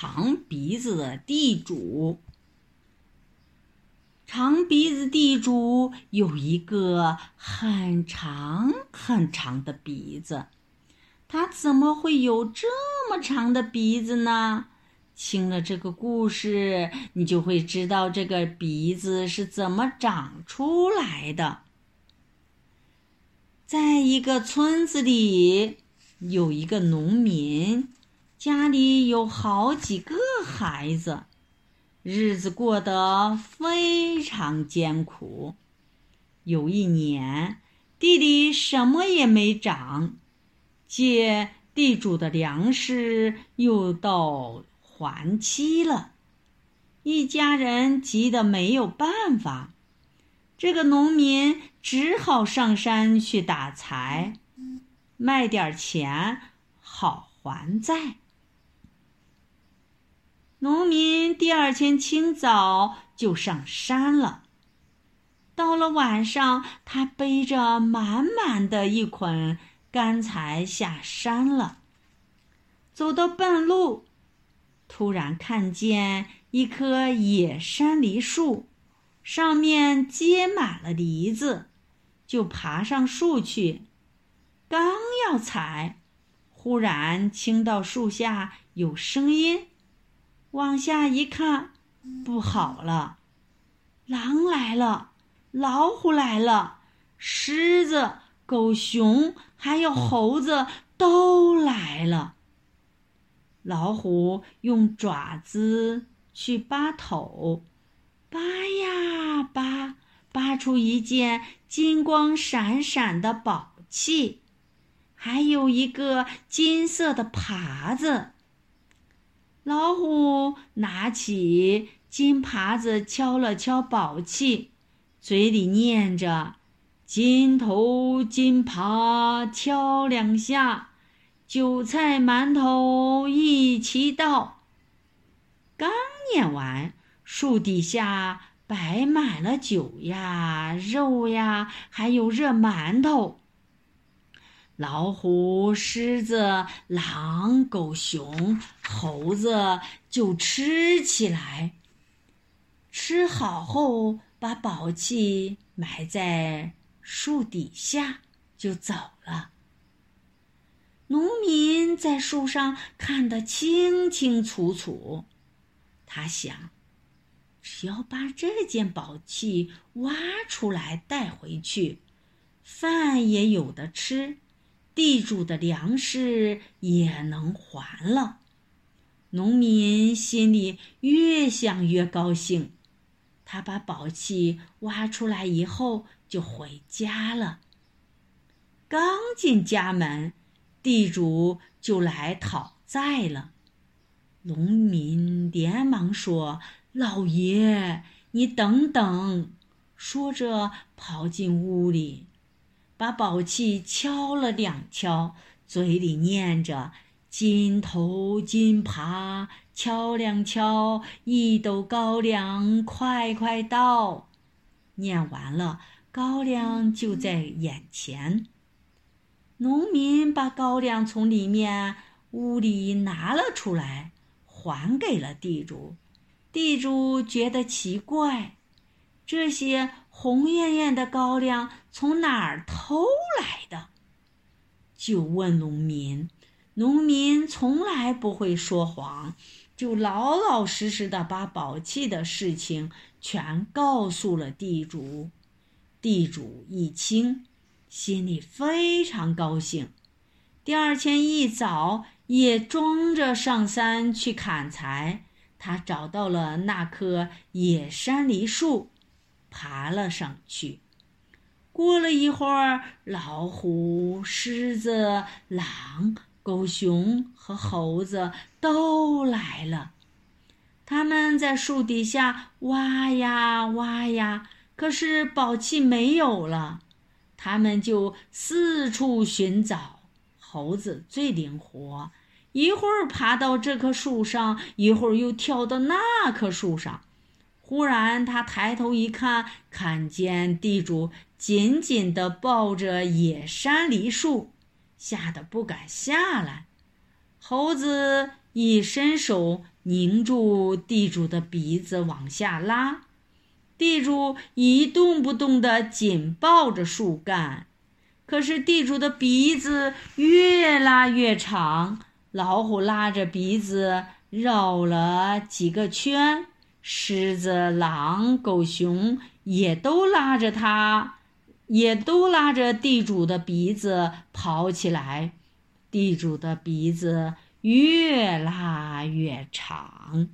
长鼻子的地主。长鼻子地主有一个很长很长的鼻子，他怎么会有这么长的鼻子呢？听了这个故事，你就会知道这个鼻子是怎么长出来的。在一个村子里，有一个农民，家里有好几个孩子。日子过得非常艰苦。有一年，地里什么也没长，借地主的粮食又到还期了，一家人急得没有办法。这个农民只好上山去打柴，卖点钱好还债。农民第二天清早就上山了。到了晚上，他背着满满的一捆干柴下山了。走到半路，突然看见一棵野山梨树，上面结满了梨子，就爬上树去。刚要采，忽然听到树下有声音。往下一看，不好了！狼来了，老虎来了，狮子、狗熊还有猴子都来了。老虎用爪子去扒头，扒呀扒，扒出一件金光闪闪的宝器，还有一个金色的耙子。老虎拿起金耙子敲了敲宝器，嘴里念着：“金头金耙敲两下，韭菜馒头一起倒。”刚念完，树底下摆满了酒呀、肉呀，还有热馒头。老虎、狮子、狼、狗、熊、猴子就吃起来。吃好后，把宝器埋在树底下，就走了。农民在树上看得清清楚楚，他想：只要把这件宝器挖出来带回去，饭也有的吃。地主的粮食也能还了，农民心里越想越高兴。他把宝器挖出来以后，就回家了。刚进家门，地主就来讨债了。农民连忙说：“老爷，你等等！”说着跑进屋里。把宝器敲了两敲，嘴里念着“金头金耙敲两敲，一斗高粱快快到”。念完了，高粱就在眼前。农民把高粱从里面屋里拿了出来，还给了地主。地主觉得奇怪，这些。红艳艳的高粱从哪儿偷来的？就问农民。农民从来不会说谎，就老老实实的把宝器的事情全告诉了地主。地主一听，心里非常高兴。第二天一早，也装着上山去砍柴。他找到了那棵野山梨树。爬了上去。过了一会儿，老虎、狮子、狼、狗熊和猴子都来了。他们在树底下挖呀挖呀，可是宝器没有了。他们就四处寻找。猴子最灵活，一会儿爬到这棵树上，一会儿又跳到那棵树上。忽然，他抬头一看，看见地主紧紧地抱着野山梨树，吓得不敢下来。猴子一伸手拧住地主的鼻子往下拉，地主一动不动地紧抱着树干。可是地主的鼻子越拉越长，老虎拉着鼻子绕了几个圈，狮子、狼、狗、熊也都拉着它，也都拉着地主的鼻子跑起来。地主的鼻子越拉越长。